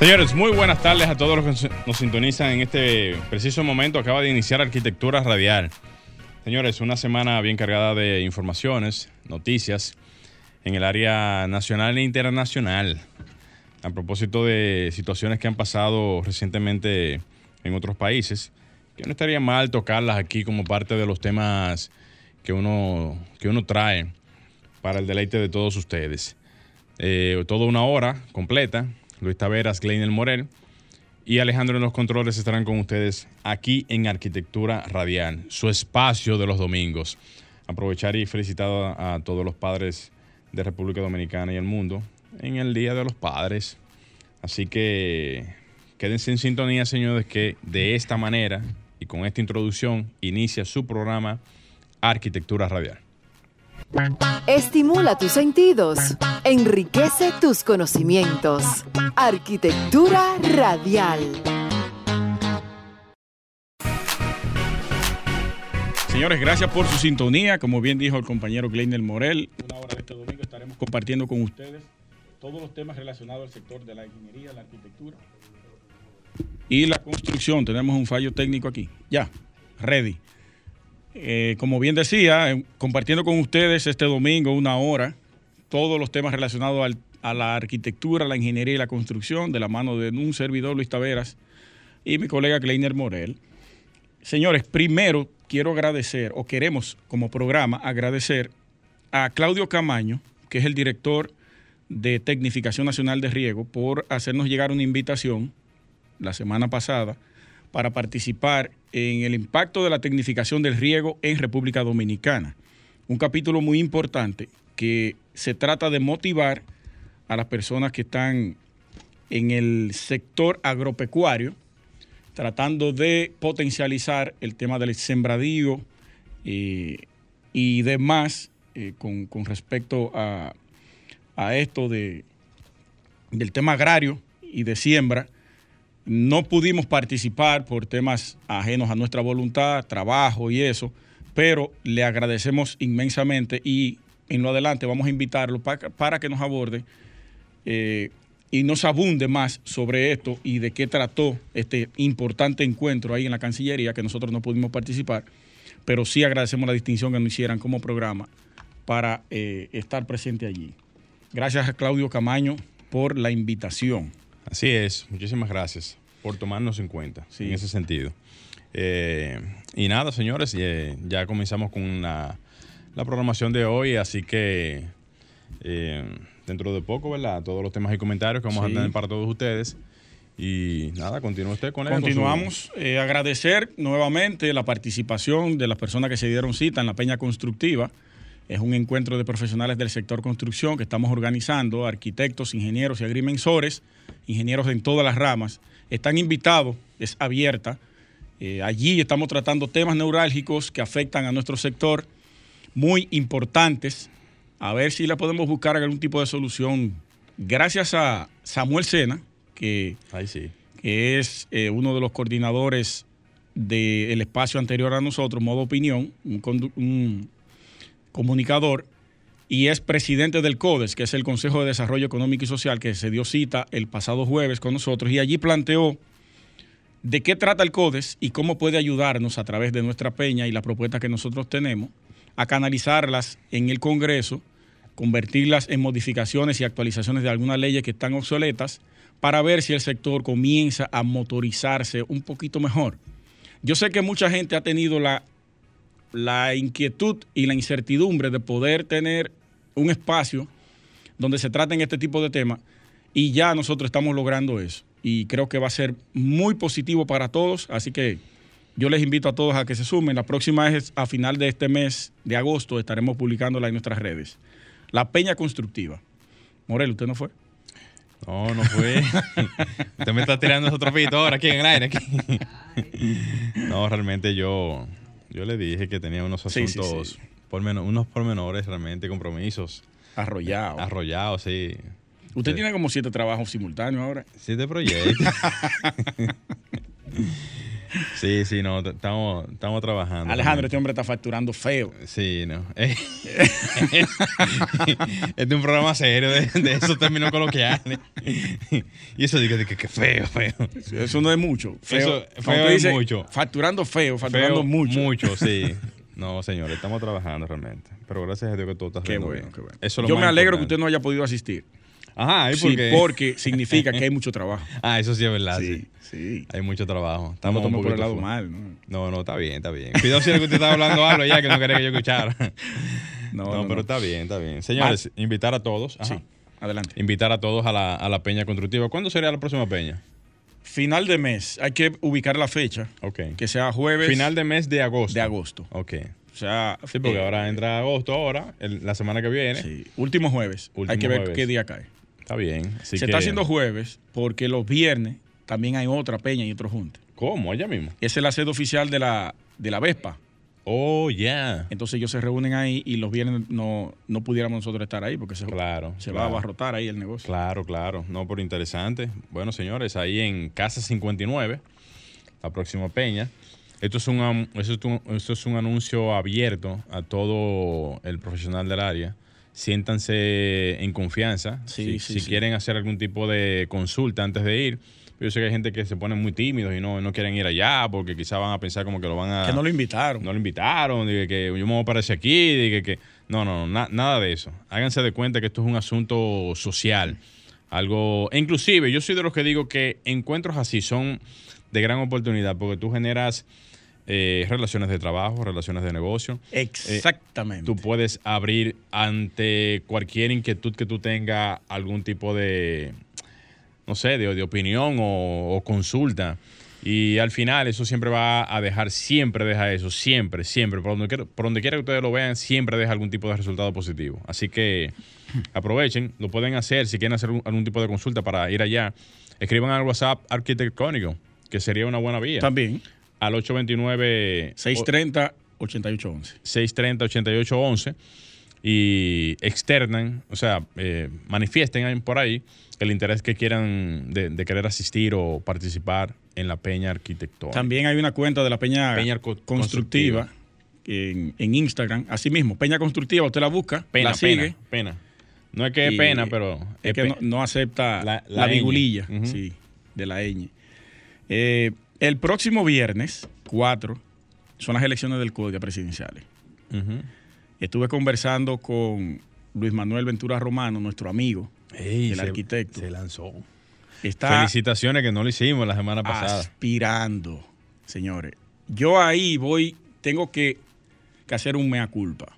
Señores, muy buenas tardes a todos los que nos sintonizan en este preciso momento. Acaba de iniciar Arquitectura Radial. Señores, una semana bien cargada de informaciones, noticias en el área nacional e internacional. A propósito de situaciones que han pasado recientemente en otros países, que no estaría mal tocarlas aquí como parte de los temas que uno, que uno trae para el deleite de todos ustedes. Eh, toda una hora completa Luis Taveras, Gleinel Morel y Alejandro en los controles estarán con ustedes aquí en Arquitectura Radial, su espacio de los domingos. Aprovechar y felicitar a, todos los padres de República Dominicana y el mundo en el Día de los Padres. Así que quédense en sintonía, señores, que de esta manera y con esta introducción inicia su programa Arquitectura Radial. Estimula tus sentidos, enriquece tus conocimientos. Arquitectura radial. Señores, gracias por su sintonía. Como bien dijo el compañero Gleiner Morel, una hora de este domingo estaremos compartiendo con ustedes todos los temas relacionados al sector de la ingeniería, la arquitectura y la construcción. Tenemos un fallo técnico aquí. Ya, ready. Eh, como bien decía, eh, compartiendo con ustedes este domingo una hora todos los temas relacionados a la arquitectura, la ingeniería y la construcción, de la mano de un servidor Luis Taveras y mi colega Kleiner Morel. Señores, primero quiero agradecer, o queremos como programa agradecer a Claudio Camaño, que es el director de Tecnificación Nacional de Riego, por hacernos llegar una invitación la semana pasada para participar en el impacto de la tecnificación del riego en República Dominicana. Un capítulo muy importante que se trata de motivar a las personas que están en el sector agropecuario, tratando de potencializar el tema del sembradío eh, y demás eh, con, respecto a, a esto de, del tema agrario y de siembra no pudimos participar por temas ajenos a nuestra voluntad, trabajo y eso, pero le agradecemos inmensamente y en lo adelante vamos a invitarlo para, que nos aborde eh, y nos abunde más sobre esto y de qué trató este importante encuentro ahí en la Cancillería que nosotros no pudimos participar, pero sí agradecemos la distinción que nos hicieran como programa para eh, estar presente allí. Gracias a Claudio Camaño por la invitación. Así es, muchísimas gracias por tomarnos en cuenta en ese sentido. Eh, y nada, señores, eh, ya comenzamos con la, programación de hoy, así que eh, dentro de poco, ¿verdad? Todos los temas y comentarios que vamos a tener para todos ustedes. Y nada, continúa usted con él. Continuamos. agradecer nuevamente la participación de las personas que se dieron cita en la Peña Constructiva. Es un encuentro de profesionales del sector construcción que estamos organizando, arquitectos, ingenieros y agrimensores, ingenieros en todas las ramas. Están invitados, es abierta. Eh, allí estamos tratando temas neurálgicos que afectan a nuestro sector, muy importantes. A ver si le podemos buscar algún tipo de solución. Gracias a Samuel Sena, que, que es eh, uno de los coordinadores del espacio anterior a nosotros, Modo Opinión, un comunicador, y es presidente del CODES, que es el Consejo de Desarrollo Económico y Social, que se dio cita el pasado jueves con nosotros, y allí planteó de qué trata el CODES y cómo puede ayudarnos a través de nuestra peña y la propuesta que nosotros tenemos a canalizarlas en el Congreso, convertirlas en modificaciones y actualizaciones de algunas leyes que están obsoletas, para ver si el sector comienza a motorizarse un poquito mejor. Yo sé que mucha gente ha tenido la la inquietud y la incertidumbre de poder tener un espacio donde se traten este tipo de temas y ya nosotros estamos logrando eso y creo que va a ser muy positivo para todos, así que yo les invito a todos a que se sumen. La próxima es a final de este mes de agosto, estaremos publicándola en nuestras redes. La Peña Constructiva. Morel, ¿usted no fue? No, no fue. usted me está tirando esos tropitos ahora aquí en el aire. no, realmente yo Yo le dije que tenía unos asuntos, Por unos pormenores realmente, compromisos. Arrollados. Arrollados, sí. Usted tiene como siete trabajos simultáneos ahora. Siete proyectos. Sí, sí, no, estamos, estamos trabajando. Alejandro, este hombre está facturando feo. Sí, no. este es un programa serio de, esos términos coloquiales. y eso dice que, que, feo, feo. Eso no es mucho. Feo, feo es mucho. Facturando feo, facturando mucho. Mucho, sí. No, señor, estamos trabajando realmente. Pero gracias a Dios que todo está Qué bueno, qué bueno. Yo me alegro que usted no haya podido asistir. Ajá, ¿y por sí, porque significa que hay mucho trabajo. Ah, eso sí es verdad. Sí, sí. Hay mucho trabajo. Estamos no, por el lado mal, ¿no? No, no, está bien, está bien. Cuidado si que usted está hablando algo ya que no quería que yo escuchara. No, no, pero está bien, está bien. Señores, invitar a todos. Sí, adelante. Invitar a todos a la, a la Peña Constructiva. ¿Cuándo sería la próxima Peña? Final de mes. Hay que ubicar la fecha. Ok. Que sea jueves. Final de mes de agosto. De agosto. Ok. O sea. Sí, porque eh, ahora entra agosto, ahora, la semana que viene. Sí. Último jueves. Hay que ver qué día cae. Está bien. Se está haciendo jueves porque los viernes también hay otra peña y otro junte. ¿Cómo? Allá mismo. Esa es la sede oficial de la, de la Vespa. Oh, ya. Entonces ellos se reúnen ahí y los viernes no, no pudiéramos nosotros estar ahí porque se, claro, se va a abarrotar ahí el negocio. Claro, claro. No, por interesante. Bueno, señores, ahí en Casa 59, la próxima peña. Esto es un, esto es un anuncio abierto a todo el profesional del área siéntanse en confianza. si, quieren hacer algún tipo de consulta antes de ir. Yo sé que hay gente que se pone muy tímidos y no, no quieren ir allá porque quizás van a pensar como que lo van a... Que no lo invitaron. No lo invitaron, que, que yo me voy a aparecer aquí, que, que... No, no, no nada de eso. Háganse de cuenta que esto es un asunto social. Algo... E inclusive, yo soy de los que digo que encuentros así son de gran oportunidad porque tú generas eh, relaciones de trabajo, relaciones de negocio. Eh, Exactamente. tú puedes abrir ante cualquier inquietud que tú tengas algún tipo de, no sé, de, opinión o, consulta. Y al final eso siempre va a dejar, siempre deja eso, siempre, siempre, por donde, quiera, por donde quiera que ustedes lo vean, siempre deja algún tipo de resultado positivo. Así que aprovechen, lo pueden hacer, si quieren hacer algún tipo de consulta para ir allá, escriban al WhatsApp arquitectónico, que sería una buena vía. También al 829 630 8811. 630 8811 y externan, o sea, eh, manifiesten por ahí el interés que quieran de, querer asistir o participar en la Peña Arquitectónica. También hay una cuenta de la Peña, Constructiva, En, Instagram, así mismo, Peña Constructiva, usted la busca, pena, la sigue. Pena, No es que es pena, pero... Es, que no, acepta la, la, vigulilla sí, de la ñ. Eh, el próximo viernes, 4, son las elecciones del Código presidenciales. Estuve conversando con Luis Manuel Ventura Romano, nuestro amigo, el arquitecto. Se lanzó. Felicitaciones que no lo hicimos la semana pasada. Aspirando, señores. Yo ahí voy, tengo que, que hacer un mea culpa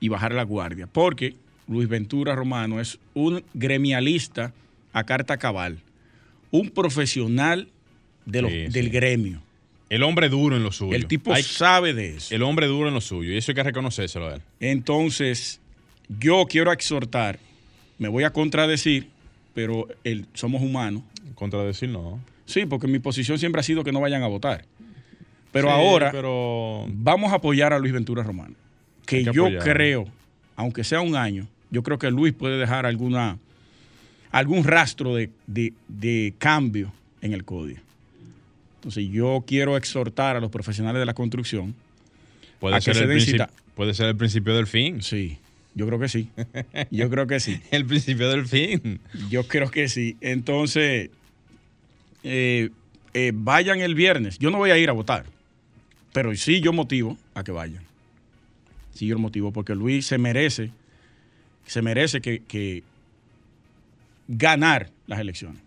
y bajar la guardia, porque Luis Ventura Romano es un gremialista a carta cabal, un profesional del gremio. El hombre duro en lo suyo. El tipo sabe de eso. El hombre duro en lo suyo. Y eso hay que reconocérselo a él. Entonces, yo quiero exhortar, me voy a contradecir, pero el, somos humanos. Contradecir no. Sí, porque mi posición siempre ha sido que no vayan a votar. Pero ahora vamos a apoyar a Luis Ventura Romano. Que, yo creo, aunque sea un año, yo creo que Luis puede dejar alguna algún rastro de, de cambio en el código. Entonces yo quiero exhortar a los profesionales de la construcción puede ser el Puede ser el principio del fin. Sí, yo creo que sí. Yo creo que sí. el principio del fin. Yo creo que sí. Entonces, eh, eh, vayan el viernes. Yo no voy a ir a votar, pero sí yo motivo a que vayan. Sí yo motivo porque Luis se merece, se merece que ganar las elecciones.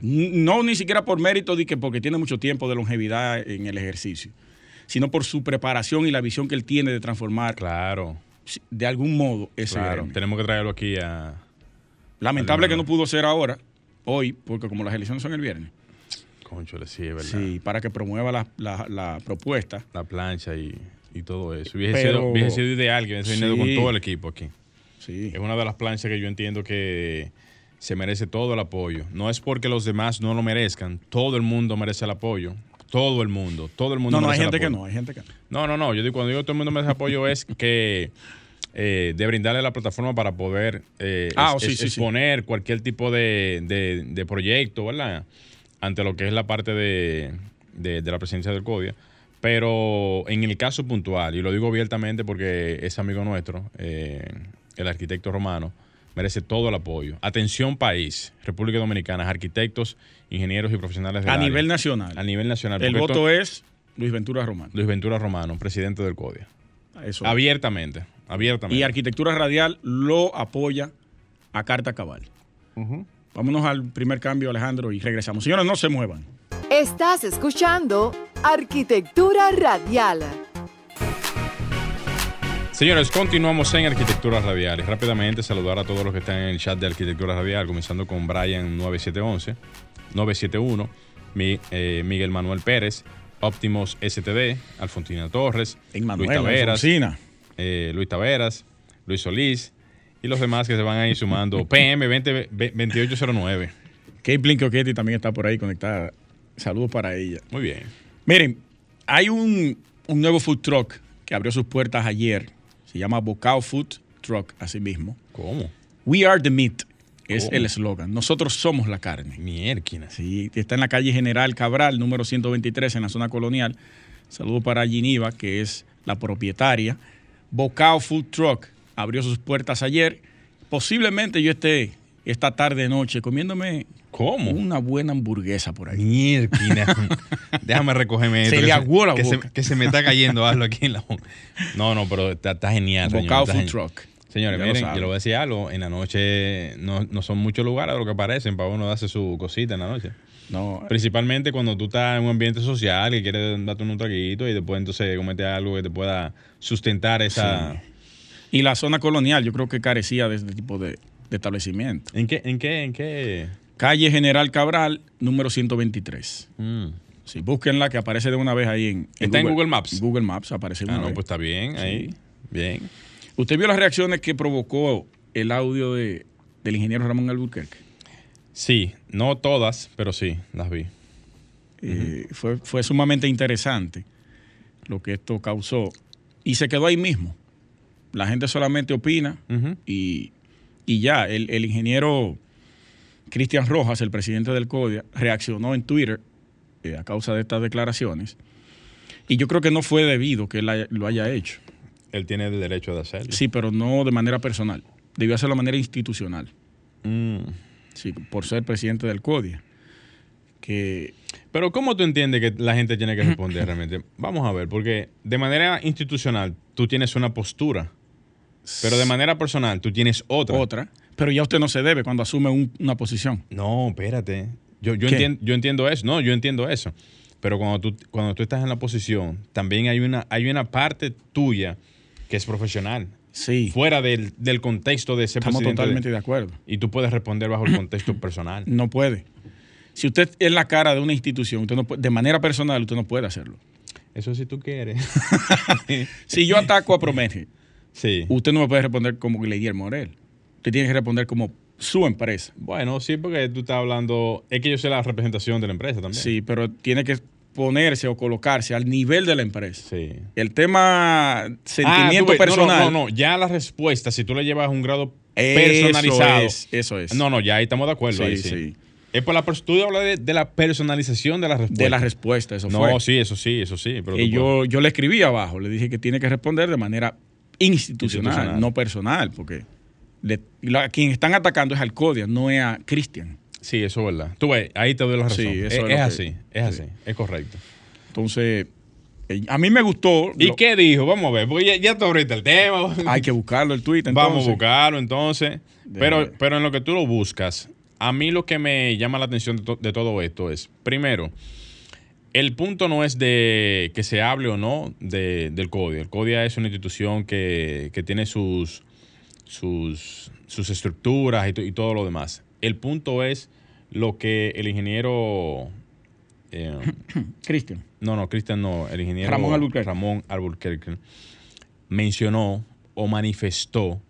No ni siquiera por mérito de que porque tiene mucho tiempo de longevidad en el ejercicio, sino por su preparación y la visión que él tiene de transformar. Claro. De algún modo ese Claro, tenemos que traerlo aquí a. Lamentable que no pudo ser ahora, hoy, porque como las elecciones son el viernes. Concho, sí, es verdad. Sí, para que promueva la, propuesta. La plancha y, todo eso. Hubiese, sido, ideal que hubiese venido con todo el equipo aquí. Sí. Es una de las planchas que yo entiendo que se merece todo el apoyo. No es porque los demás no lo merezcan, todo el mundo merece el apoyo. Todo el mundo, todo el mundo. No, no, hay gente que no, hay gente que no. No, no, no. Yo digo, cuando digo todo el mundo merece apoyo es que eh, de brindarle la plataforma para poder eh, Ah, es- sí, es- sí, sí. exponer cualquier tipo de, de- de proyecto, ¿verdad? Ante lo que es la parte de, de- de la presidencia del CODIA. Pero en el caso puntual, y lo digo abiertamente porque es amigo nuestro, eh, el arquitecto romano, merece todo el apoyo. Atención país, República Dominicana, arquitectos, ingenieros y profesionales del A área. nivel nacional. A nivel nacional. El esto- voto es Luis Ventura Román. Luis Ventura Romano, presidente del CODIA. Eso. Abiertamente, abiertamente. Y Arquitectura Radial lo apoya a carta cabal. Vámonos al primer cambio, Alejandro, y regresamos. Señores, no se muevan. Estás escuchando Arquitectura Radial. Señores, continuamos en Arquitectura Radial. Y rápidamente saludar a todos los que están en el chat de Arquitectura Radial, comenzando con Brian 9711, 971, Mi- eh, Miguel Manuel Pérez, Optimus STD, Alfontina Torres, Luis Taveras, eh, Luis Taveras, Luis Solís y los demás que se van a ir sumando. PM 20 2809. Kate Blinkoketti también está por ahí conectada. Saludos para ella. Muy bien. Miren, hay un, un nuevo food truck que abrió sus puertas ayer. Se llama Bocao Food Truck, así mismo. ¿Cómo? We are the meat es ¿Cómo? el eslogan. Nosotros somos la carne. Mierquina. Sí, está en la calle General Cabral, número 123, en la zona colonial. Saludo para Giniva, que es la propietaria. Bocao Food Truck abrió sus puertas ayer. Posiblemente yo esté esta tarde noche comiéndome ¿Cómo? una buena hamburguesa por ahí. Mierquina. Déjame recogerme Se esto, le que aguó la que se, que se me está cayendo algo aquí en la boca. No, no, pero está, está genial. señor, está Food genial. Truck. Señores, Ya miren, yo le voy a decir algo. En la noche no, no son muchos lugares de lo que parecen para uno darse su cosita en la noche. No, Principalmente cuando tú estás en un ambiente social y quieres darte un traguito y después entonces comete algo que te pueda sustentar esa... Y la zona colonial yo creo que carecía de este tipo de, de establecimiento. ¿En qué? ¿En qué? ¿En qué? Calle General Cabral, número 123. Mm. Sí, búsquenla que aparece de una vez ahí en, ¿Está en Google Maps? Google Maps aparece de Ah, una no, vez. pues está bien, ahí. Bien. ¿Usted vio las reacciones que provocó el audio de, del ingeniero Ramón Albuquerque? Sí, no todas, pero sí, las vi. Eh, fue, fue sumamente interesante lo que esto causó. Y se quedó ahí mismo. La gente solamente opina y, y ya. El, el ingeniero Cristian Rojas, el presidente del CODIA, reaccionó en Twitter eh, a causa de estas declaraciones. Y yo creo que no fue debido que él haya- lo haya hecho. Él tiene el derecho de hacerlo. Sí, pero no de manera personal. Debió hacerlo de manera institucional. Mm. Sí, por ser presidente del CODIA. Que Pero ¿cómo tú entiendes que la gente tiene que responder realmente? Vamos a ver, porque de manera institucional tú tienes una postura, pero de manera personal tú tienes otra. otra, pero ya usted no se debe cuando asume un- una posición. No, espérate. Yo, yo, entiendo, yo entiendo eso. No, yo entiendo eso. Pero cuando tú, cuando tú estás en la posición, también hay una, hay una parte tuya que es profesional, Sí, fuera del, del contexto de ser estamos presidente. totalmente de acuerdo. y tú puedes responder bajo el contexto personal. No puede. Si usted es la cara de una institución, usted no puede- de manera personal, usted no puede hacerlo. Eso si tú quieres. Si yo ataco a Promeje, sí. usted no me puede responder como Guillermo Morel. Usted tiene que responder como su empresa. Bueno, sí, porque tú estás hablando. Es que yo sé la representación de la empresa también. Sí, pero tiene que ponerse o colocarse al nivel de la empresa. Sí. El tema Ah, sentimiento ves, no, personal. No, no, no, ya la respuesta, si tú le llevas un grado Eso personalizado. es, eso es. No, no, ya ahí estamos de acuerdo. Sí, ahí sí. sí. Es por la, tú hablas de, de la personalización de la respuesta. De la respuesta, eso No, fue. sí, eso sí, eso sí. Pero tú yo, yo le escribí abajo, le dije que tiene que responder de manera institucional, Institucional. no personal, porque le- a quien están atacando es al CODIA, no es a Cristian. Sí, eso es verdad. Tú ves, ahí te doy la razón. Sí, es, eso es es que- así, es sí. así, es correcto. Entonces, eh, a mí me gustó. ¿Y lo- qué dijo? Vamos a ver, porque ya, ya te abriste el tema. Hay que buscarlo el tweet. Vamos a entonces. buscarlo entonces. De- Pero, pero en lo que tú lo buscas, a mí lo que me llama la atención de, to- de todo esto es, primero, el punto no es de que se hable o no de- del CODIA. El CODIA es una institución que, que tiene sus, sus, sus estructuras y, to- y todo lo demás. El punto es lo que el ingeniero... eh, Cristian. no, no, Cristian no, el ingeniero Ramón Albuquerque. Ramón Albuquerque mencionó o manifestó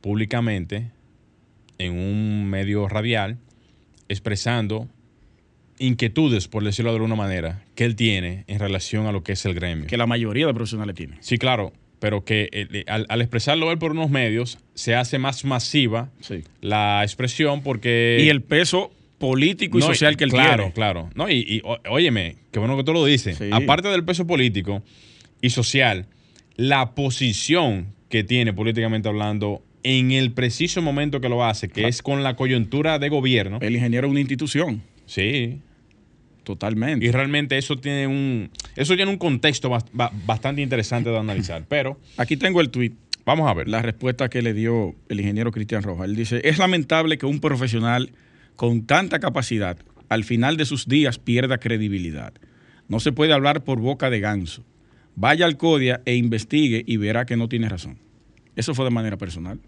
públicamente en un medio radial expresando inquietudes, por decirlo de alguna manera, que él tiene en relación a lo que es el gremio. Que la mayoría de profesionales tiene. Sí, claro, pero que eh, al, expresarlo él por unos medios se hace más masiva la expresión porque... Y el peso político y social que él tiene. Claro, claro. No, y, óyeme, qué bueno que tú lo dices. Aparte del peso político y social, la posición que tiene políticamente hablando en el preciso momento que lo hace, que es con la coyuntura de gobierno. El ingeniero es una institución. Sí. Totalmente. Y realmente eso tiene un, eso tiene un contexto bastante interesante de analizar. Pero. Aquí tengo el tweet. Vamos a ver. La respuesta que le dio el ingeniero Cristian Rojas. Él dice: Es lamentable que un profesional con tanta capacidad al final de sus días pierda credibilidad. No se puede hablar por boca de ganso. Vaya al CODIA e investigue y verá que no tiene razón. Eso fue de manera personal.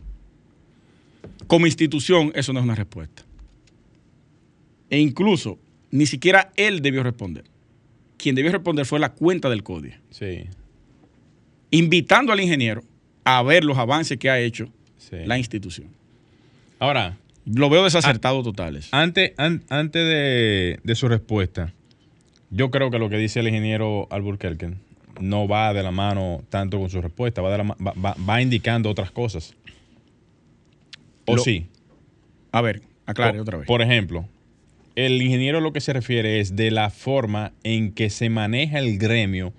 Como institución, eso no es una respuesta. E incluso, ni siquiera él debió responder. Quien debió responder fue la cuenta del código. Sí. Invitando al ingeniero a ver los avances que ha hecho la institución. Ahora. Lo veo desacertado totales. Antes, antes de, su respuesta, yo creo que lo que dice el ingeniero Alburquerque no va de la mano tanto con su respuesta, va, va, indicando otras cosas. ¿O sí? A ver, aclare otra vez. Por ejemplo, el ingeniero lo que se refiere es de la forma en que se maneja el gremio,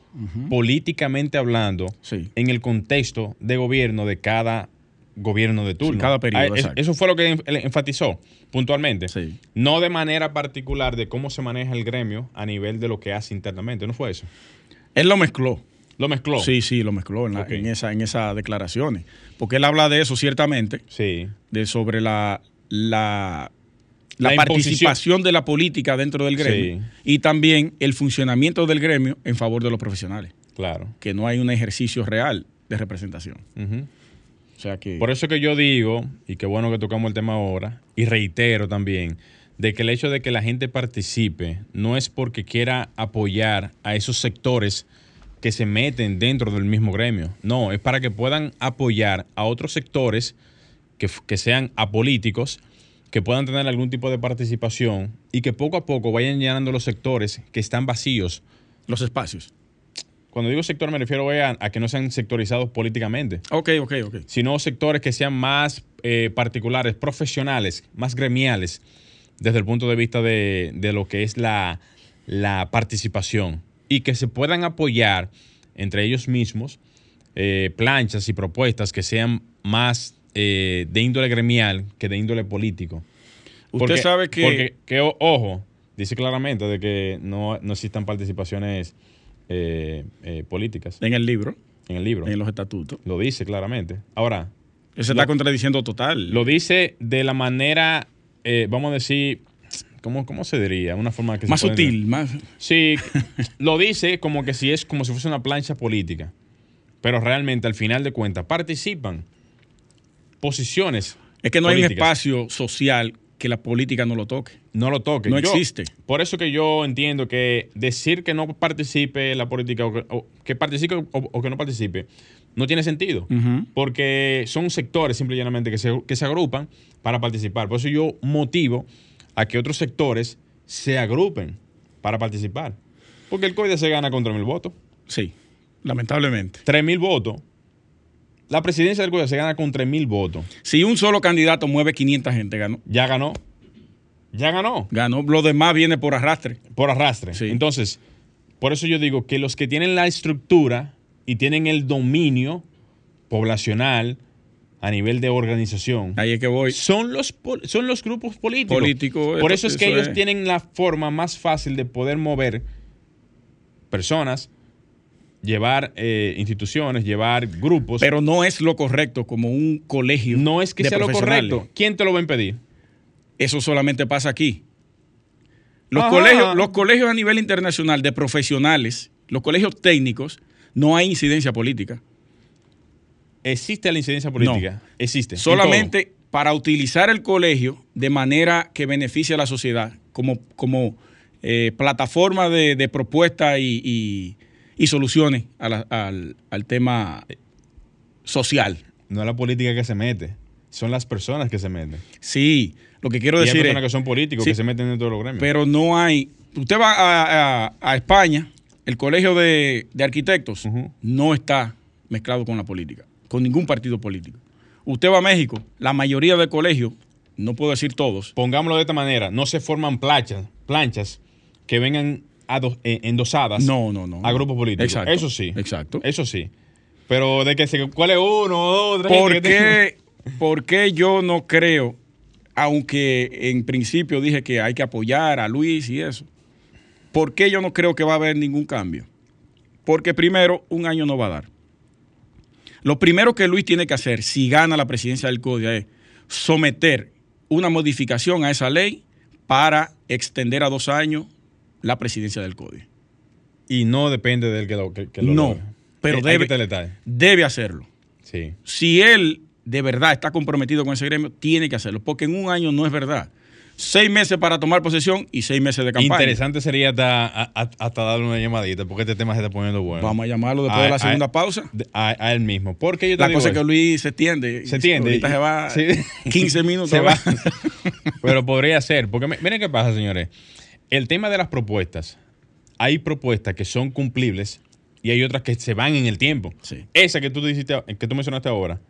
políticamente hablando, en el contexto de gobierno de cada gobierno de turno. cada periodo. Ah, eso fue lo que enfatizó puntualmente. No de manera particular de cómo se maneja el gremio a nivel de lo que hace internamente. ¿No fue eso? Él lo mezcló. ¿Lo mezcló? Sí, sí, lo mezcló en, en, esa, en esas declaraciones. Porque él habla de eso ciertamente. Sí. De sobre la, la la, participación de la política dentro del gremio y también el funcionamiento del gremio en favor de los profesionales. Claro. Que no hay un ejercicio real de representación. o sea que... Por eso que yo digo, y qué bueno que tocamos el tema ahora, y reitero también, de que el hecho de que la gente participe no es porque quiera apoyar a esos sectores que se meten dentro del mismo gremio. No, es para que puedan apoyar a otros sectores que, que sean apolíticos que puedan tener algún tipo de participación y que poco a poco vayan llenando los sectores que están vacíos. Los espacios. Cuando digo sector me refiero a, a que no sean sectorizados políticamente. Ok, ok, ok. Sino sectores que sean más eh, particulares, profesionales, más gremiales, desde el punto de vista de, lo que es la, participación. Y que se puedan apoyar entre ellos mismos eh, planchas y propuestas que sean más eh, de índole gremial que de índole político. Usted sabe que... Porque, ojo, dice claramente de que no, no existan participaciones eh, eh, políticas. En el libro. En el libro. En los estatutos. Lo dice claramente. Ahora... Eso está contradiciendo total. Lo dice de la manera, vamos a decir, ¿Cómo, ¿cómo, se diría? Una forma que más sutil, más. Sí, lo dice como que si es como si fuese una plancha política. Pero realmente, al final de cuentas, participan posiciones. Es que no hay un espacio social que la política no lo toque. No lo toque. No existe. Por eso que yo entiendo que decir que no participe en la política o que, participe o, que no participe no tiene sentido. Porque son sectores simple y llanamente que se, que se agrupan para participar. Por eso yo motivo a que otros sectores se agrupen para participar. Porque el COIDE se gana con 3.000 votos. Sí, lamentablemente. 3.000 votos la presidencia del gobierno se gana con 3.000 votos. Si un solo candidato mueve 500 gente, ganó. Ya ganó. Ya ganó. Ganó. Lo demás viene por arrastre. Por arrastre. Sí. Entonces, por eso yo digo que los que tienen la estructura y tienen el dominio poblacional a nivel de organización. Ahí es que voy. Son los, son los grupos políticos. Políticos. Por eso es que ellos tienen la forma más fácil de poder mover personas llevar eh, instituciones, llevar grupos. Pero no es lo correcto como un colegio. No es que sea lo correcto. ¿Quién te lo va a impedir? Eso solamente pasa aquí. Los colegios, los colegios a nivel internacional de profesionales, los colegios técnicos, no hay incidencia política. ¿Existe la incidencia política? Existe. Solamente para utilizar el colegio de manera que beneficie a la sociedad como, como eh, plataforma de, propuesta y y soluciones al, tema social. No es la política que se mete, son las personas que se meten. Sí, Lo que quiero decir es que son políticos que se meten dentro de los gremios. Pero no hay. Usted va a, España, el colegio de, arquitectos no está mezclado con la política, con ningún partido político. Usted va a México, la mayoría de colegios, no puedo decir todos. Pongámoslo de esta manera, no se forman planchas, planchas que vengan eh, endosadas no, no, no, a grupos políticos. Exacto, eso sí. Exacto. Eso sí. Pero de que se cuál es uno dos, tres. ¿Por qué yo no creo aunque en principio dije que hay que apoyar a Luis y eso, ¿por qué yo no creo que va a haber ningún cambio? Porque primero, un año no va a dar. Lo primero que Luis tiene que hacer si gana la presidencia del CODIA es someter una modificación a esa ley para extender a dos años la presidencia del CODIA. Y no depende del que lo, que, No, pero eh, debe, debe hacerlo. Sí. Si él de verdad está comprometido con ese gremio, tiene que hacerlo, porque en un año no es verdad. Seis meses para tomar posesión y seis meses de campaña. Interesante sería hasta, darle una llamadita, porque este tema se está poniendo bueno. Vamos a llamarlo después de la segunda pausa. A, él mismo. Porque yo la cosa es que Luis se extiende. Se extiende. Ahorita se va 15 minutos. Se va. Pero podría ser. Porque miren qué pasa, señores. El tema de las propuestas. Hay propuestas que son cumplibles y hay otras que se van en el tiempo. Esa que tú, dijiste, que tú mencionaste ahora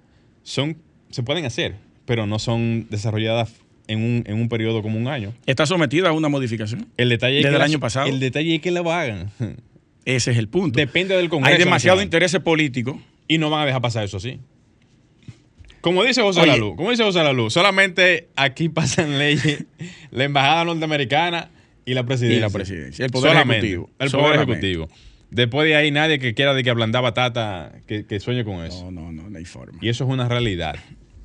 son, se pueden hacer, pero no son desarrolladas en un, en un periodo como un año. Está sometida a una modificación. El detalle desde es que el año pasado. El detalle es que la hagan. Ese es el punto. Depende del Congreso. Hay demasiado interés político. Y no van a dejar pasar eso así. Como dice José Lalu, como dice José Lalu, solamente aquí pasan leyes la embajada norteamericana y la presidencia. Y la presidencia. El poder ejecutivo. El poder ejecutivo. Después de ahí nadie que quiera de que ablandar batata que, que sueñe con eso. No, no, no, no hay forma. Y eso es una realidad.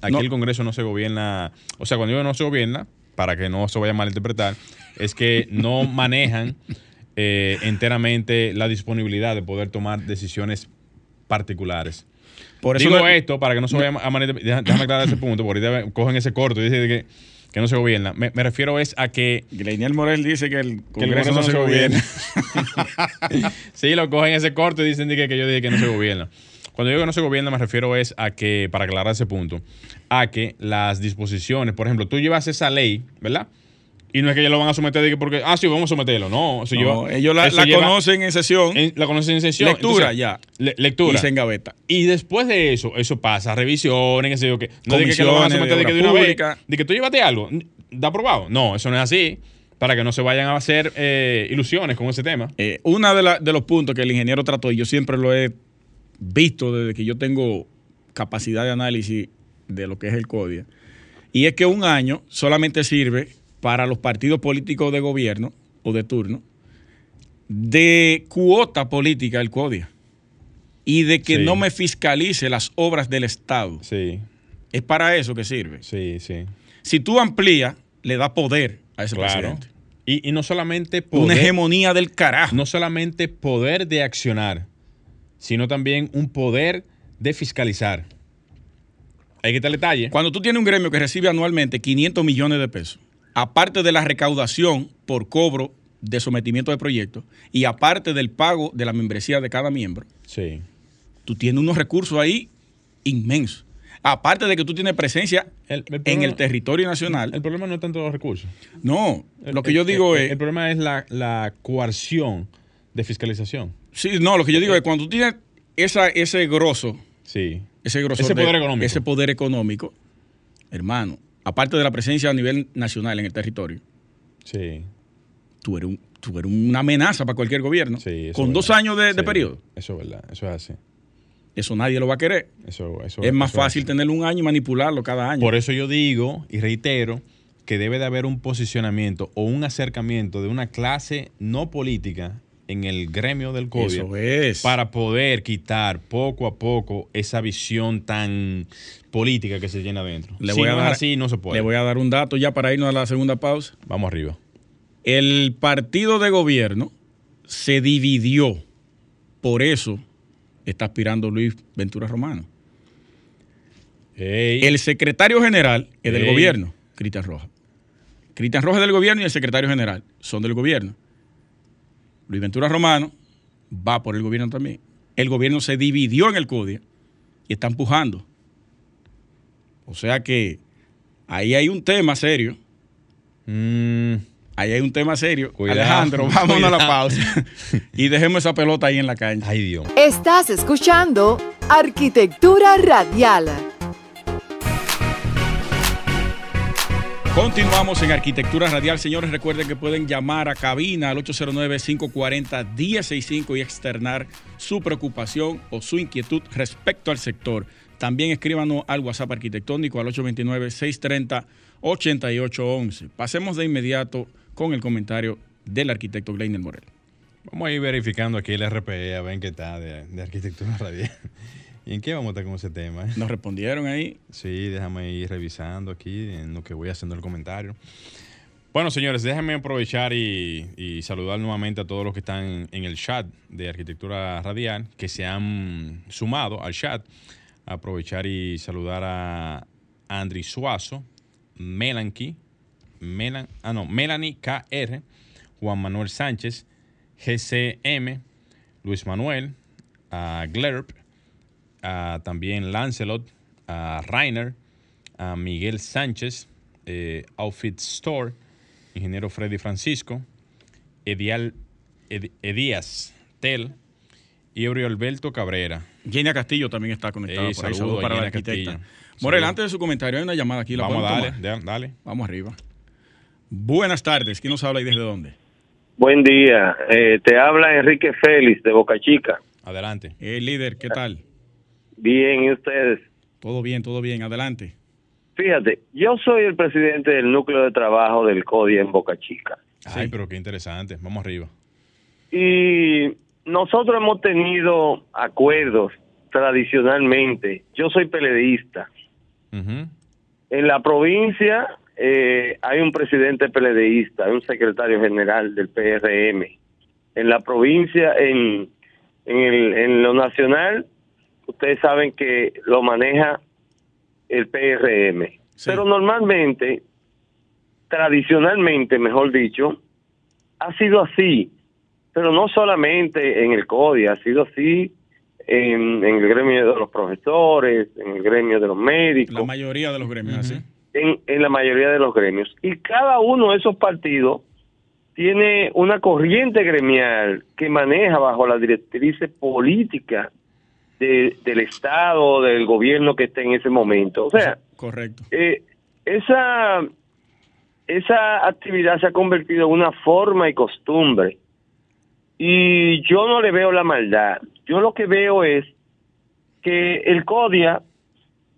Aquí el Congreso no se gobierna, o sea, cuando digo no se gobierna, para que no se vaya a malinterpretar, es que no manejan eh, enteramente la disponibilidad de poder tomar decisiones particulares. Por eso Digo esto para que no se vaya a malinterpretar. Déjame aclarar ese punto, porque ahorita cogen ese corto y dicen que que no se gobierna. Me, refiero es a que... Leinier Morel dice que el Congreso, no, se, gobierna. sí, lo cogen ese corto y dicen que, que yo dije que no se gobierna. Cuando digo que no se gobierna me refiero es a que, para aclarar ese punto, a que las disposiciones, por ejemplo, tú llevas esa ley, ¿verdad? Y no es que ellos lo van a someter de que porque, ah, sí, vamos a someterlo. No, ellos la, conocen en sesión. la conocen en sesión. Lectura ya. lectura. Y se engaveta. Y después de eso, eso pasa, revisiones, qué sé yo qué. No de que, lo van a someter de, que de una vez. De que tú llevaste algo. ¿Da aprobado? No, eso no es así. Para que no se vayan a hacer eh, ilusiones con ese tema. Eh, uno de, de los puntos que el ingeniero trató, y yo siempre lo he visto desde que yo tengo capacidad de análisis de lo que es el CODIA, y es que un año solamente sirve para los partidos políticos de gobierno o de turno de cuota política el CODIA y de que no me fiscalice las obras del Estado. Sí. Es para eso que sirve. Sí, sí. Si tú amplías, le da poder a ese presidente. Y, y, no solamente poder. Una hegemonía del carajo. No solamente poder de accionar, sino también un poder de fiscalizar. Hay que estar detalle. Cuando tú tienes un gremio que recibe anualmente 500 millones de pesos aparte de la recaudación por cobro de sometimiento de proyectos y aparte del pago de la membresía de cada miembro, sí. tú tienes unos recursos ahí inmensos. Aparte de que tú tienes presencia en el territorio nacional. El problema no es tanto los recursos. No, lo que yo digo es... El problema es la, coerción de fiscalización. Sí, no, lo que yo digo es cuando tú tienes esa, ese grosso, sí. ese grosso ese poder económico. Ese poder económico, hermano, aparte de la presencia a nivel nacional en el territorio, sí. tú, eres, una amenaza para cualquier gobierno. con dos años de, periodo. Eso es verdad, eso es así. Eso nadie lo va a querer. Eso, es más fácil tener un año y manipularlo cada año. Por eso yo digo y reitero que debe de haber un posicionamiento o un acercamiento de una clase no política en el gremio del COVID para poder quitar poco a poco esa visión tan política que se llena adentro. Le voy a dar, así, no se puede. Le voy a dar un dato ya para irnos a la segunda pausa. Vamos arriba. El partido de gobierno se dividió. Por eso está aspirando Luis Ventura Romano. El secretario general es del gobierno, Cristian Rojas. Cristian Rojas es del gobierno y el secretario general son del gobierno. Luis Ventura Romano va por el gobierno también. El gobierno se dividió en el CODIA y está empujando. O sea que ahí hay un tema serio Mm. Ahí hay un tema serio. Alejandro, vámonos a la pausa. y dejemos esa pelota ahí en la cancha. Ay, Dios. Estás escuchando Arquitectura Radial. Continuamos en Arquitectura Radial. Señores, recuerden que pueden llamar a cabina al 809-540-1065 y externar su preocupación o su inquietud respecto al sector. También escríbanos al WhatsApp arquitectónico al 829-630-8811. Pasemos de inmediato con el comentario del arquitecto Gleiner Morel. Vamos a ir verificando aquí el RPE, a ver qué está de, de arquitectura radial. ¿Y en qué vamos a estar con ese tema? ¿Nos respondieron ahí? Sí, déjame ir revisando aquí en lo que voy haciendo el comentario. Bueno, señores, déjenme aprovechar y, saludar nuevamente a todos los que están en el chat de Arquitectura Radial, que se han sumado al chat. Aprovechar y saludar a Andri Suazo, Melanqui, Melan, ah, no, Melanie KR, Juan Manuel Sánchez, GCM, Luis Manuel, a Glerp, a también Lancelot, a Rainer, a Miguel Sánchez, eh, Outfit Store, ingeniero Freddy Francisco, Edial, Edías Tel y Alberto Cabrera. Genia Castillo también está conectado. por saludo para la arquitecta. Morel, antes de su comentario, hay una llamada aquí. ¿La Vamos, dale, dale. Vamos arriba. Buenas tardes. ¿Quién nos habla y desde dónde? Buen día. Eh, te habla Enrique Félix de Boca Chica. Adelante. El líder, ¿qué tal? Bien, ¿y ustedes? Todo bien, todo bien. Adelante. Fíjate, yo soy el presidente del núcleo de trabajo del CODI en Boca Chica. Ay, pero qué interesante. Vamos arriba. Y nosotros hemos tenido acuerdos tradicionalmente. Yo soy peledeísta. En la provincia eh, hay un presidente peledeísta, hay un secretario general del PRM. En la provincia, en, en, el, en lo nacional, ustedes saben que lo maneja el PRM. Pero normalmente, tradicionalmente, mejor dicho, ha sido así. Pero no solamente en el CODI, ha sido así en, en, el gremio de los profesores, en el gremio de los médicos. La mayoría de los gremios, así. En, en la mayoría de los gremios. Y cada uno de esos partidos tiene una corriente gremial que maneja bajo la directriz política del Estado, del gobierno que esté en ese momento. O sea, correcto. Eh, esa, esa actividad se ha convertido en una forma y costumbre. Y yo no le veo la maldad. Yo lo que veo es que el CODIA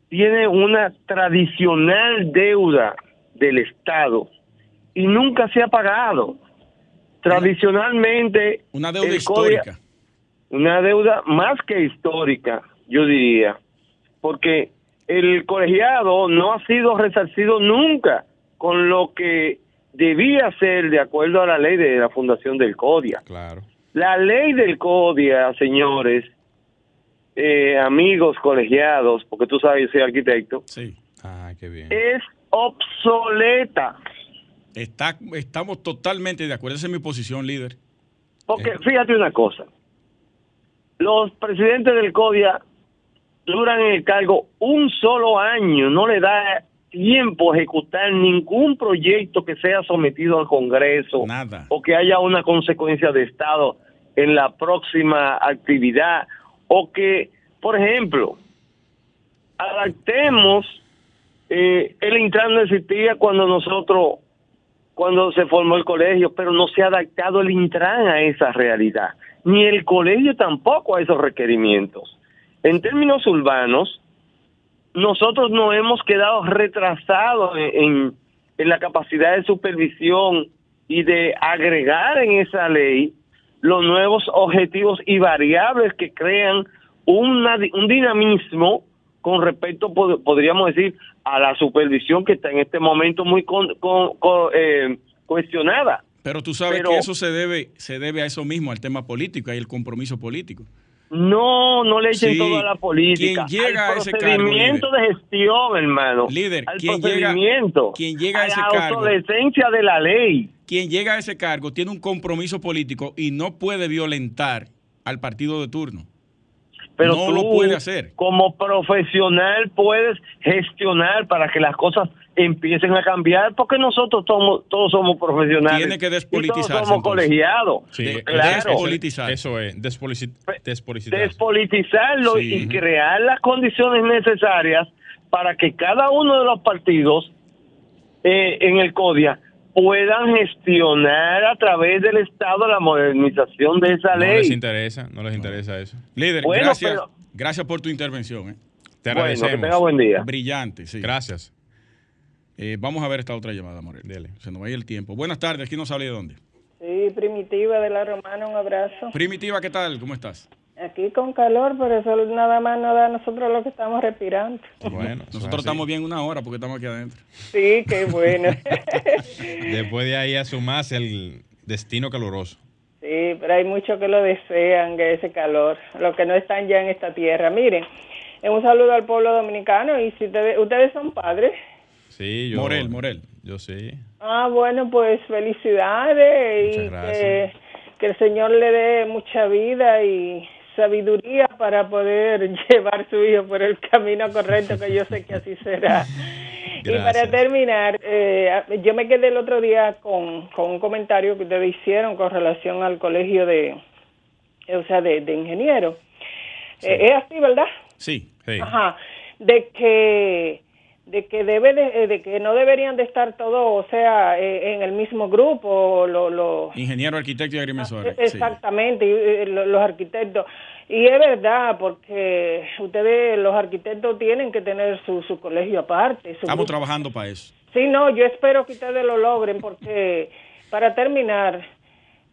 tiene una tradicional deuda del Estado y nunca se ha pagado. Tradicionalmente... Una deuda histórica una deuda más que histórica, yo diría, porque el colegiado no ha sido resarcido nunca con lo que debía ser de acuerdo a la ley de la fundación del CODIA. Claro. La ley del CODIA, señores, eh, amigos colegiados, porque tú sabes, yo soy arquitecto. Sí. Ah, qué bien. Es obsoleta. Está, estamos totalmente de acuerdo. Esa es mi posición, líder. Porque eh. fíjate una cosa los presidentes del CODIA duran en el cargo un solo año, no le da tiempo a ejecutar ningún proyecto que sea sometido al Congreso Nada. o que haya una consecuencia de Estado en la próxima actividad o que, por ejemplo, adaptemos eh, el Intran no existía cuando nosotros, cuando se formó el colegio, pero no se ha adaptado el Intran a esa realidad ni el colegio tampoco a esos requerimientos. En términos urbanos, nosotros no hemos quedado retrasados en, en, la capacidad de supervisión y de agregar en esa ley los nuevos objetivos y variables que crean una, un dinamismo con respecto, podríamos decir, a la supervisión que está en este momento muy eh, cuestionada. Pero tú sabes que eso se debe, se debe a eso mismo, al tema político, y el compromiso político. No, no le echen todo a la política. ¿Quién llega a ese procedimiento de gestión, hermano. Líder, al ¿quién procedimiento, llega, ¿quién llega a, ese la cargo? obsolescencia de la ley. Quien llega a ese cargo tiene un compromiso político y no puede violentar al partido de turno. Pero no tú, lo puede hacer. Como profesional puedes gestionar para que las cosas empiecen a cambiar porque nosotros todos, todos somos profesionales. Tiene que despolitizarse. todos somos colegiados. Sí, claro. Despolitizar. Eso es, despolitizar. Despolitizarlo y crear las condiciones necesarias para que cada uno de los partidos eh, en el CODIA puedan gestionar a través del Estado la modernización de esa ley. No les interesa, no les interesa eso. Líder, gracias, gracias por tu intervención. ¿eh? Te agradecemos. que tenga buen día. Brillante, sí. Gracias. Eh, vamos a ver esta otra llamada, Morel. Dele. Se nos va el tiempo. Buenas tardes, aquí no sale de dónde. Sí, Primitiva de la Romana, un abrazo. Primitiva, ¿qué tal? ¿Cómo estás? Aquí con calor, pero eso nada más nos da a nosotros lo que estamos respirando. Bueno, nosotros estamos bien una hora porque estamos aquí adentro. Sí, qué bueno. Después de ahí asumas el destino caluroso. Sí, pero hay muchos que lo desean, que ese calor, los que no están ya en esta tierra. Miren, un saludo al pueblo dominicano y si ustedes, ustedes son padres. Sí, yo. Morel, Morel. Yo sí. Ah, bueno, pues felicidades y que, que el Señor le dé mucha vida y sabiduría para poder llevar su hijo por el camino correcto, que yo sé que así será. Y para terminar, eh, yo me quedé el otro día con, con un comentario que ustedes hicieron con relación al colegio de, o sea, de, de ingenieros. Eh, es así, ¿verdad? Sí, sí. Ajá. De que de que debe de, de, que no deberían de estar todos, o sea, eh, en el mismo grupo, los lo, ingeniero, arquitecto y agrimensores. Exactamente, los arquitectos. Y es verdad, porque ustedes, los arquitectos, tienen que tener su, su colegio aparte. Estamos trabajando para eso. Sí, no, yo espero que ustedes lo logren, porque para terminar,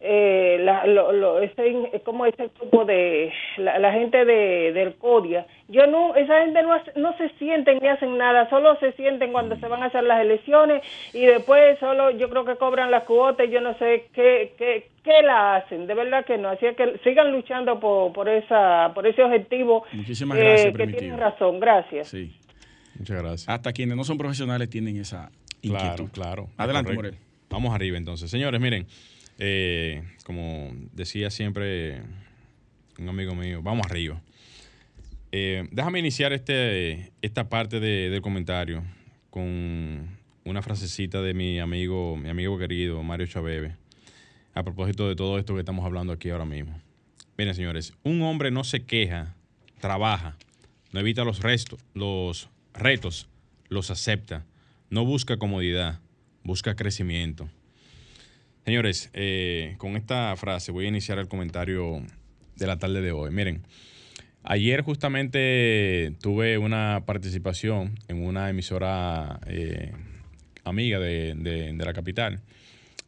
eh, la, lo, lo, ese, como ese grupo de la, gente de, del CODIA, yo no, esa gente no, no se sienten ni hacen nada, solo se sienten cuando se van a hacer las elecciones y después solo yo creo que cobran las cuotas y yo no sé qué, qué, qué la hacen, de verdad que no, así que sigan luchando por, por, esa, por ese objetivo. Muchísimas gracias, que tienen razón, gracias. Sí. Muchas gracias. Hasta quienes no son profesionales tienen esa inquietud. Claro, claro. Adelante, Morel. Vamos arriba entonces. Señores, miren. Eh, como decía siempre un amigo mío, vamos arriba. Eh, déjame iniciar este, esta parte del comentario con una frasecita de mi amigo, mi amigo querido Mario Chabebe, a propósito de todo esto que estamos hablando aquí ahora mismo. Miren, señores, un hombre no se queja, trabaja, no evita los los retos, los acepta, no busca comodidad, busca crecimiento. Señores, eh, con esta frase voy a iniciar el comentario de la tarde de hoy. Miren, ayer justamente tuve una participación en una emisora eh, amiga de, la capital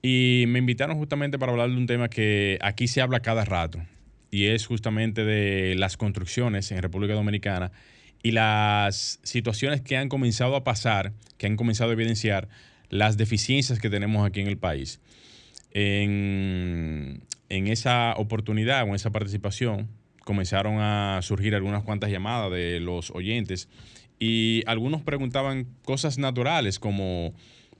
y me invitaron justamente para hablar de un tema que aquí se habla cada rato y es justamente de las construcciones en República Dominicana y las situaciones que han comenzado a pasar, que han comenzado a evidenciar las deficiencias que tenemos aquí en el país en, esa oportunidad o en esa participación comenzaron a surgir algunas cuantas llamadas de los oyentes y algunos preguntaban cosas naturales como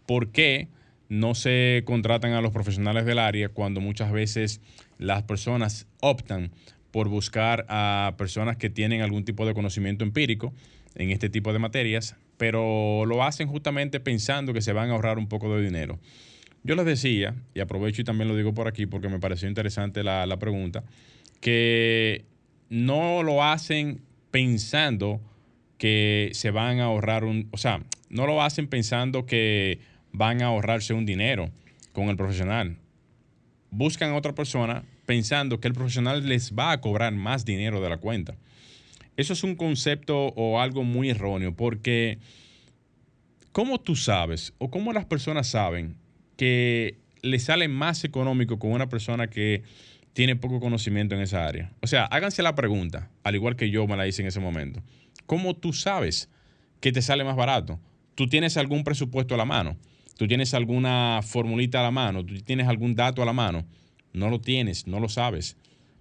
¿por qué no se contratan a los profesionales del área cuando muchas veces las personas optan por buscar a personas que tienen algún tipo de conocimiento empírico en este tipo de materias, pero lo hacen justamente pensando que se van a ahorrar un poco de dinero? Yo les decía, y aprovecho y también lo digo por aquí porque me pareció interesante la, pregunta, que no lo hacen pensando que se van a ahorrar un, o sea, no lo hacen pensando que van a ahorrarse un dinero con el profesional. Buscan a otra persona pensando que el profesional les va a cobrar más dinero de la cuenta. Eso es un concepto o algo muy erróneo porque ¿cómo tú sabes o cómo las personas saben que le sale más económico con una persona que tiene poco conocimiento en esa área. O sea, háganse la pregunta, al igual que yo me la hice en ese momento. ¿Cómo tú sabes que te sale más barato? ¿Tú tienes algún presupuesto a la mano? ¿Tú tienes alguna formulita a la mano? ¿Tú tienes algún dato a la mano? No lo tienes, no lo sabes.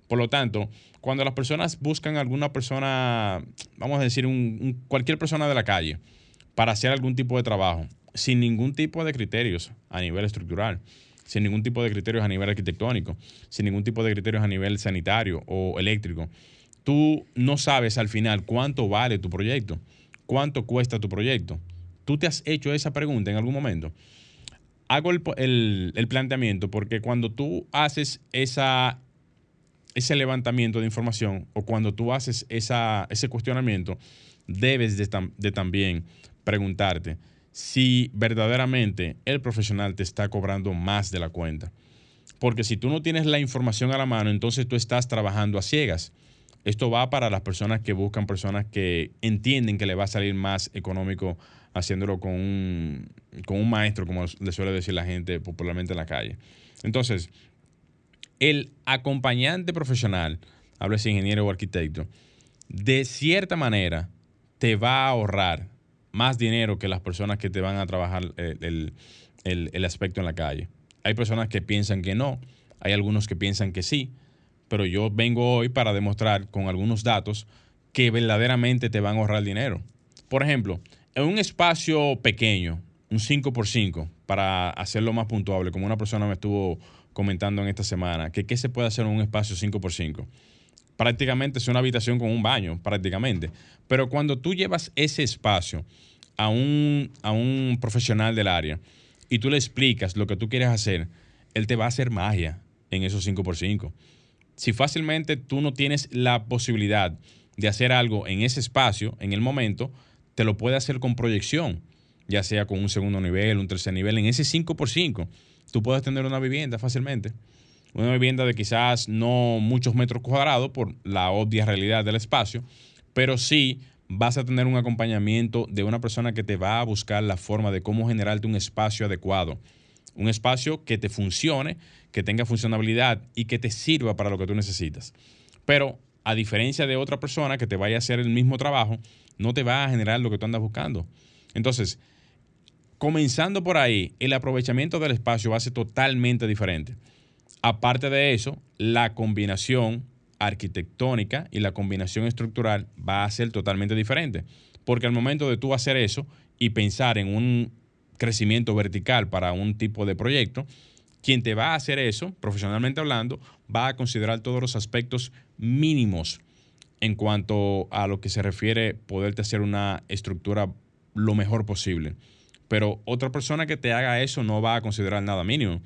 Por lo tanto, cuando las personas buscan alguna persona, vamos a decir, cualquier persona de la calle, para hacer algún tipo de trabajo, sin ningún tipo de criterios a nivel estructural, sin ningún tipo de criterios a nivel arquitectónico, sin ningún tipo de criterios a nivel sanitario o eléctrico. Tú no sabes al final cuánto vale tu proyecto, cuánto cuesta tu proyecto. ¿Tú te has hecho esa pregunta en algún momento? Hago el, planteamiento porque cuando tú haces esa, ese levantamiento de información o cuando tú haces esa, ese cuestionamiento, debes de también preguntarte si verdaderamente el profesional te está cobrando más de la cuenta. Porque si tú no tienes la información a la mano, entonces tú estás trabajando a ciegas. Esto va para las personas que buscan personas que entienden que le va a salir más económico haciéndolo con un, con un maestro, como le suele decir la gente popularmente en la calle. Entonces, el acompañante profesional, hablo de ingeniero o arquitecto, de cierta manera te va a ahorrar más dinero que las personas que te van a trabajar el, el aspecto en la calle. Hay personas que piensan que no, hay algunos que piensan que sí, pero yo vengo hoy para demostrar con algunos datos que verdaderamente te van a ahorrar dinero. Por ejemplo, en un espacio pequeño, un 5x5, para hacerlo más puntuable, como una persona me estuvo comentando en esta semana, que qué se puede hacer en un espacio 5x5. Prácticamente es una habitación con un baño, prácticamente. Pero cuando tú llevas ese espacio a un, a un profesional del área y tú le explicas lo que tú quieres hacer, él te va a hacer magia en esos 5x5 si fácilmente tú no tienes la posibilidad de hacer algo en ese espacio, en el momento, te lo puede hacer con proyección, ya sea con un segundo nivel, un tercer nivel, en ese 5x5, tú puedes tener una vivienda fácilmente. Una vivienda de quizás no muchos metros cuadrados por la obvia realidad del espacio, pero sí vas a tener un acompañamiento de una persona que te va a buscar la forma de cómo generarte un espacio adecuado un espacio que te funcione, que tenga funcionalidad y que te sirva para lo que tú necesitas. Pero a diferencia de otra persona que te vaya a hacer el mismo trabajo, no te va a generar lo que tú andas buscando. Entonces, comenzando por ahí, el aprovechamiento del espacio va a ser totalmente diferente. Aparte de eso, la combinación arquitectónica y la combinación estructural va a ser totalmente diferente. Porque al momento de tú hacer eso y pensar en un crecimiento vertical para un tipo de proyecto, quien te va a hacer eso, profesionalmente hablando, va a considerar todos los aspectos mínimos en cuanto a lo que se refiere poderte hacer una estructura lo mejor posible. Pero otra persona que te haga eso no va a considerar nada mínimo.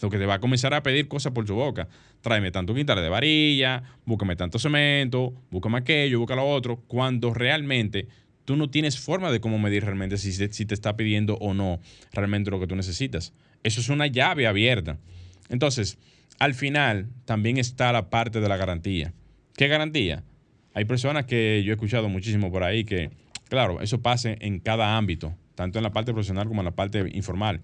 Lo que te va a comenzar a pedir cosas por tu boca. Tráeme tanto quintal de varilla, búscame tanto cemento, búscame aquello, busca lo otro, cuando realmente tú no tienes forma de cómo medir realmente si, si te está pidiendo o no realmente lo que tú necesitas. Eso es una llave abierta. Entonces, al final también está la parte de la garantía. ¿Qué garantía? Hay personas que yo he escuchado muchísimo por ahí que, claro, eso pasa en cada ámbito, tanto en la parte profesional como en la parte informal.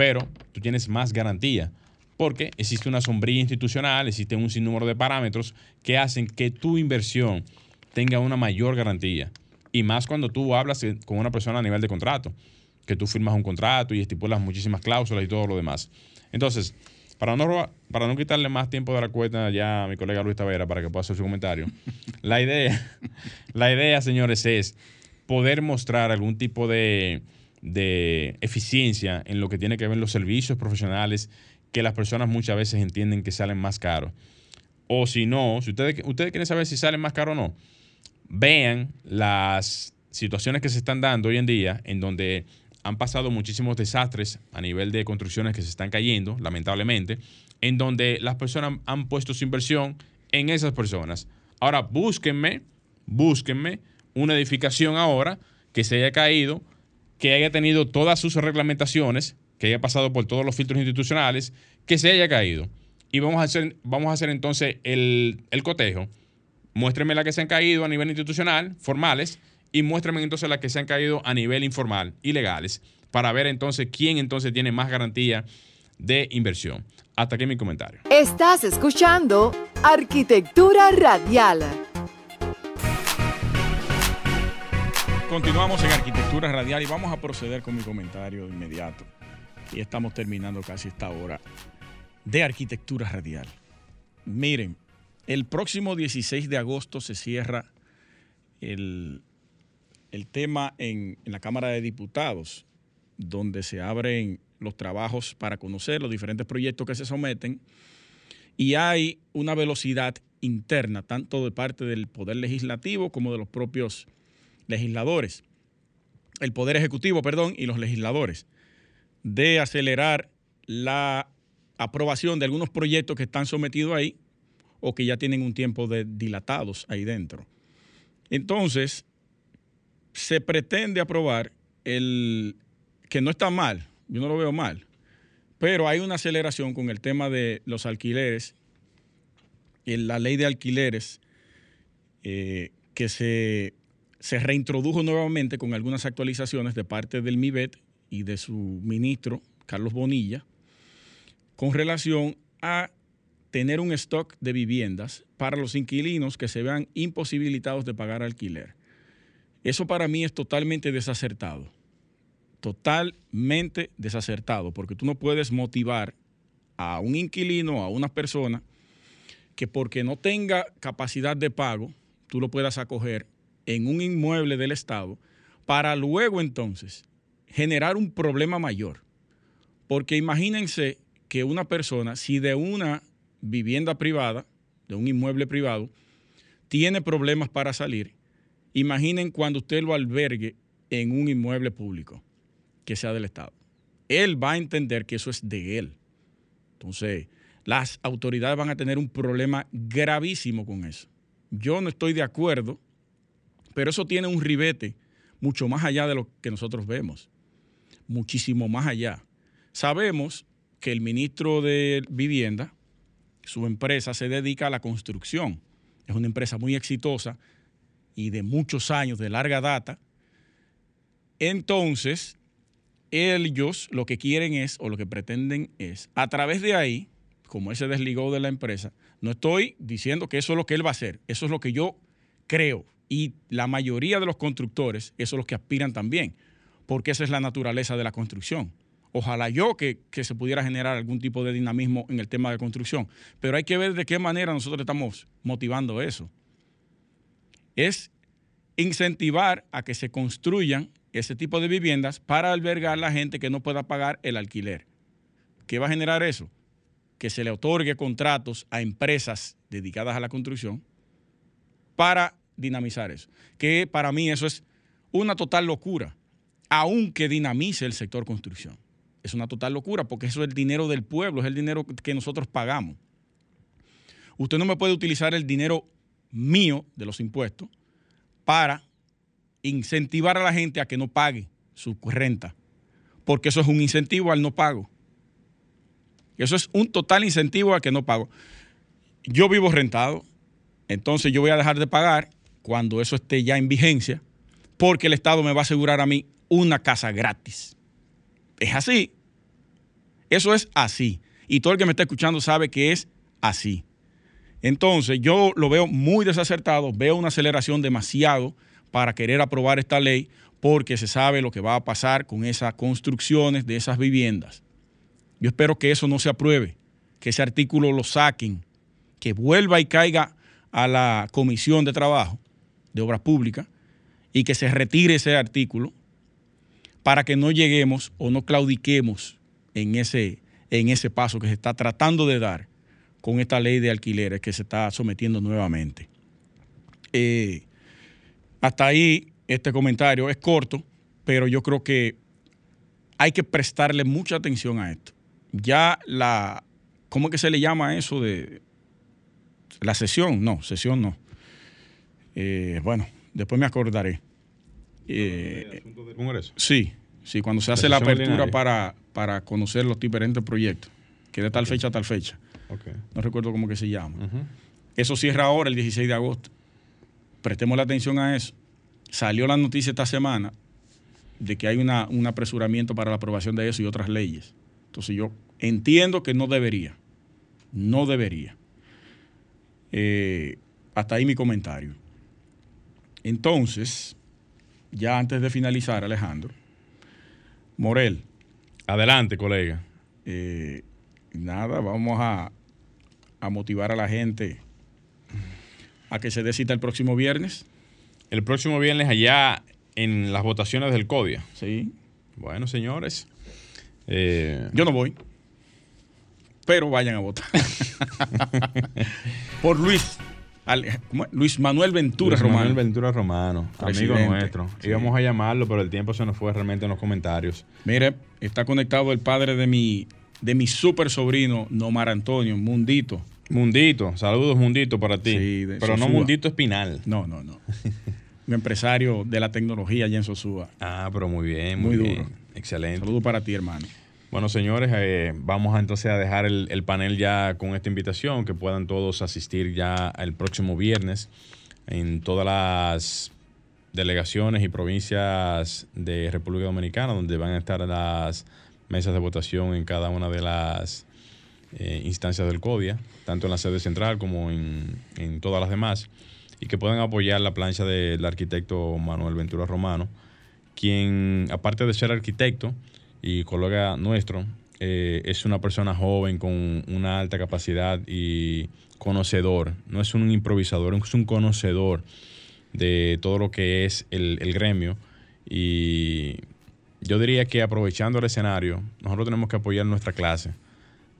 Pero tú tienes más garantía porque existe una sombría institucional, existe un sinnúmero de parámetros que hacen que tu inversión tenga una mayor garantía. Y más cuando tú hablas con una persona a nivel de contrato, que tú firmas un contrato y estipulas muchísimas cláusulas y todo lo demás. Entonces, para no, para no quitarle más tiempo de la cuenta ya a mi colega Luis Tavera para que pueda hacer su comentario, la idea, la idea, señores, es poder mostrar algún tipo de, de eficiencia en lo que tiene que ver los servicios profesionales que las personas muchas veces entienden que salen más caros. O si no, si ustedes, ustedes quieren saber si salen más caros o no, vean las situaciones que se están dando hoy en día en donde han pasado muchísimos desastres a nivel de construcciones que se están cayendo, lamentablemente, en donde las personas han puesto su inversión en esas personas. Ahora, búsquenme, búsquenme una edificación ahora que se haya caído, que haya tenido todas sus reglamentaciones, que haya pasado por todos los filtros institucionales, que se haya caído. Y vamos a hacer, vamos a hacer entonces el, el cotejo Muéstrenme las que se han caído a nivel institucional, formales, y muéstrenme entonces las que se han caído a nivel informal, ilegales, para ver entonces quién entonces tiene más garantía de inversión. Hasta aquí mi comentario. Estás escuchando Arquitectura Radial. Continuamos en Arquitectura Radial y vamos a proceder con mi comentario de inmediato. Y estamos terminando casi esta hora de Arquitectura Radial. Miren, el próximo 16 de agosto se cierra el, tema en, en, la Cámara de Diputados, donde se abren los trabajos para conocer los diferentes proyectos que se someten y hay una velocidad interna, tanto de parte del Poder Legislativo como de los propios legisladores. el Poder Ejecutivo, perdón, y los legisladores, de acelerar la aprobación de algunos proyectos que están sometidos ahí o que ya tienen un tiempo de dilatados ahí dentro. Entonces, se pretende aprobar el que no está mal, yo no lo veo mal, pero hay una aceleración con el tema de los alquileres, en la ley de alquileres, eh, que se, se reintrodujo nuevamente con algunas actualizaciones de parte del MIBET y de su ministro, Carlos Bonilla, con relación a tener un stock de viviendas para los inquilinos que se vean imposibilitados de pagar alquiler. Eso para mí es totalmente desacertado. Totalmente desacertado, porque tú no puedes motivar a un inquilino, a una persona, que porque no tenga capacidad de pago, tú lo puedas acoger en un inmueble del Estado, para luego entonces generar un problema mayor. Porque imagínense que una persona, si de una vivienda privada, de un inmueble privado, tiene problemas para salir, imaginen cuando usted lo albergue en un inmueble público, que sea del Estado. Él va a entender que eso es de él. Entonces, las autoridades van a tener un problema gravísimo con eso. Yo no estoy de acuerdo, pero eso tiene un ribete mucho más allá de lo que nosotros vemos, muchísimo más allá. Sabemos que el ministro de Vivienda, su empresa se dedica a la construcción. Es una empresa muy exitosa y de muchos años, de larga data. Entonces, ellos lo que quieren es, o lo que pretenden es, a través de ahí, como él se desligó de la empresa, no estoy diciendo que eso es lo que él va a hacer, eso es lo que yo creo. Y la mayoría de los constructores, eso es lo que aspiran también, porque esa es la naturaleza de la construcción. Ojalá yo que, se pudiera generar algún tipo de dinamismo en el tema de construcción, pero hay que ver de qué manera nosotros estamos motivando eso. Es incentivar a que se construyan ese tipo de viviendas para albergar a la gente que no pueda pagar el alquiler. ¿Qué va a generar eso? Que se le otorgue contratos a empresas dedicadas a la construcción para dinamizar eso. Que para mí eso es una total locura, aunque dinamice el sector construcción es una total locura porque eso es el dinero del pueblo, es el dinero que nosotros pagamos. Usted no me puede utilizar el dinero mío de los impuestos para incentivar a la gente a que no pague su renta, porque eso es un incentivo al no pago. Eso es un total incentivo al que no pago. Yo vivo rentado, entonces yo voy a dejar de pagar cuando eso esté ya en vigencia, porque el Estado me va a asegurar a mí una casa gratis. Es así. Eso es así. Y todo el que me está escuchando sabe que es así. Entonces, yo lo veo muy desacertado, veo una aceleración demasiado para querer aprobar esta ley porque se sabe lo que va a pasar con esas construcciones de esas viviendas. Yo espero que eso no se apruebe, que ese artículo lo saquen, que vuelva y caiga a la Comisión de Trabajo de Obras Públicas y que se retire ese artículo para que no lleguemos o no claudiquemos en ese, en ese paso que se está tratando de dar con esta ley de alquileres que se está sometiendo nuevamente. Eh, hasta ahí este comentario es corto, pero yo creo que hay que prestarle mucha atención a esto. Ya la, ¿cómo es que se le llama eso de la sesión? No, sesión no. Eh, bueno, después me acordaré. Eh, sí, sí, cuando se hace la, apertura para, para conocer los diferentes proyectos, que de tal fecha a tal fecha. No recuerdo cómo que se llama. Eso cierra ahora el 16 de agosto. Prestemos la atención a eso. Salió la noticia esta semana de que hay una, un apresuramiento para la aprobación de eso y otras leyes. Entonces yo entiendo que no debería. No debería. Eh, hasta ahí mi comentario. Entonces, ya antes de finalizar, Alejandro, Morel. Adelante, colega. Eh, nada, vamos a, motivar a la gente a que se dé cita el próximo viernes. El próximo viernes allá en las votaciones del CODIA. Sí. Bueno, señores. Eh, Yo no voy. Pero vayan a votar. Por Luis Luis Manuel Ventura Luis Romano. Manuel Ventura Romano, amigo nuestro. Íbamos a llamarlo, pero el tiempo se nos fue realmente en los comentarios. Mire, está conectado el padre de mi, de mi super sobrino, Nomar Antonio, Mundito. Mundito, saludos Mundito para ti. pero no Mundito Espinal. No, no, no. Un empresario de la tecnología allá en Sosúa. Ah, pero muy bien, muy, duro. Excelente. Saludos para ti, hermano. Bueno, señores, eh, vamos entonces a dejar el, panel ya con esta invitación, que puedan todos asistir ya el próximo viernes en todas las delegaciones y provincias de República Dominicana, donde van a estar las mesas de votación en cada una de las eh, instancias del CODIA, tanto en la sede central como en, en todas las demás, y que puedan apoyar la plancha del arquitecto Manuel Ventura Romano, quien, aparte de ser arquitecto, y colega nuestro, eh, es una persona joven con una alta capacidad y conocedor. No es un improvisador, es un conocedor de todo lo que es el, gremio. Y yo diría que aprovechando el escenario, nosotros tenemos que apoyar nuestra clase.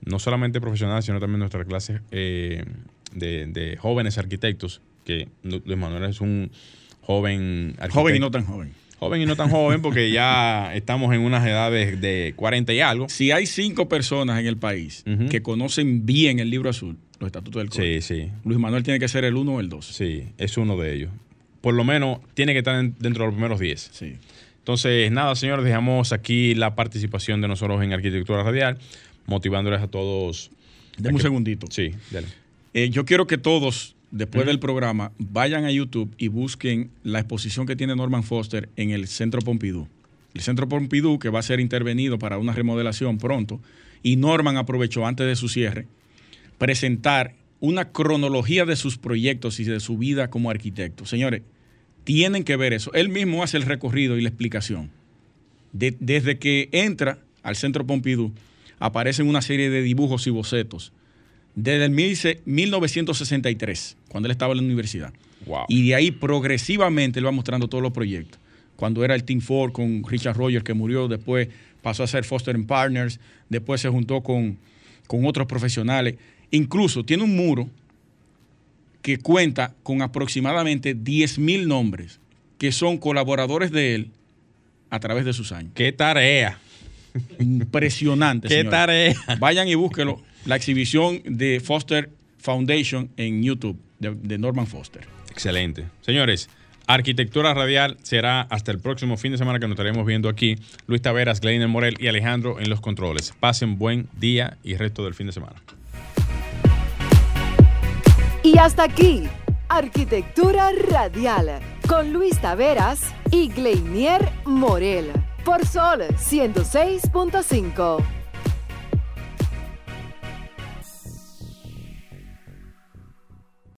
No solamente profesional, sino también nuestra clase eh, de, de, jóvenes arquitectos, que Luis Manuel es un joven arquitecto. Joven y no tan joven joven y no tan joven, porque ya estamos en unas edades de 40 y algo. Si hay cinco personas en el país que conocen bien el libro azul, los estatutos del código. Sí, sí. Luis Manuel tiene que ser el uno o el dos. Sí, es uno de ellos. Por lo menos tiene que estar dentro de los primeros 10. Sí. Entonces, nada, señores, dejamos aquí la participación de nosotros en Arquitectura Radial, motivándoles a todos. Deme un segundito. Sí, dale. Eh, yo quiero que todos después del programa, vayan a YouTube y busquen la exposición que tiene Norman Foster en el Centro Pompidou. El Centro Pompidou, que va a ser intervenido para una remodelación pronto, y Norman aprovechó antes de su cierre presentar una cronología de sus proyectos y de su vida como arquitecto. Señores, tienen que ver eso. Él mismo hace el recorrido y la explicación. desde que entra al Centro Pompidou, aparecen una serie de dibujos y bocetos desde el 1963, cuando él estaba en la universidad. Y de ahí progresivamente él va mostrando todos los proyectos. Cuando era el Team Ford con Richard Rogers, que murió, después pasó a ser Foster Partners, después se juntó con, con otros profesionales. Incluso tiene un muro que cuenta con aproximadamente 10.000 nombres que son colaboradores de él a través de sus años. ¡Qué tarea! Impresionante. ¡Qué tarea! Vayan y búsquelo la exhibición de Foster Foundation en YouTube, de, Norman Foster. Excelente. Señores, Arquitectura Radial será hasta el próximo fin de semana que nos estaremos viendo aquí. Luis Taveras, Gleiner Morel y Alejandro en los controles. Pasen buen día y resto del fin de semana. Y hasta aquí, Arquitectura Radial, con Luis Taveras y Gleinier Morel, por Sol 106.5.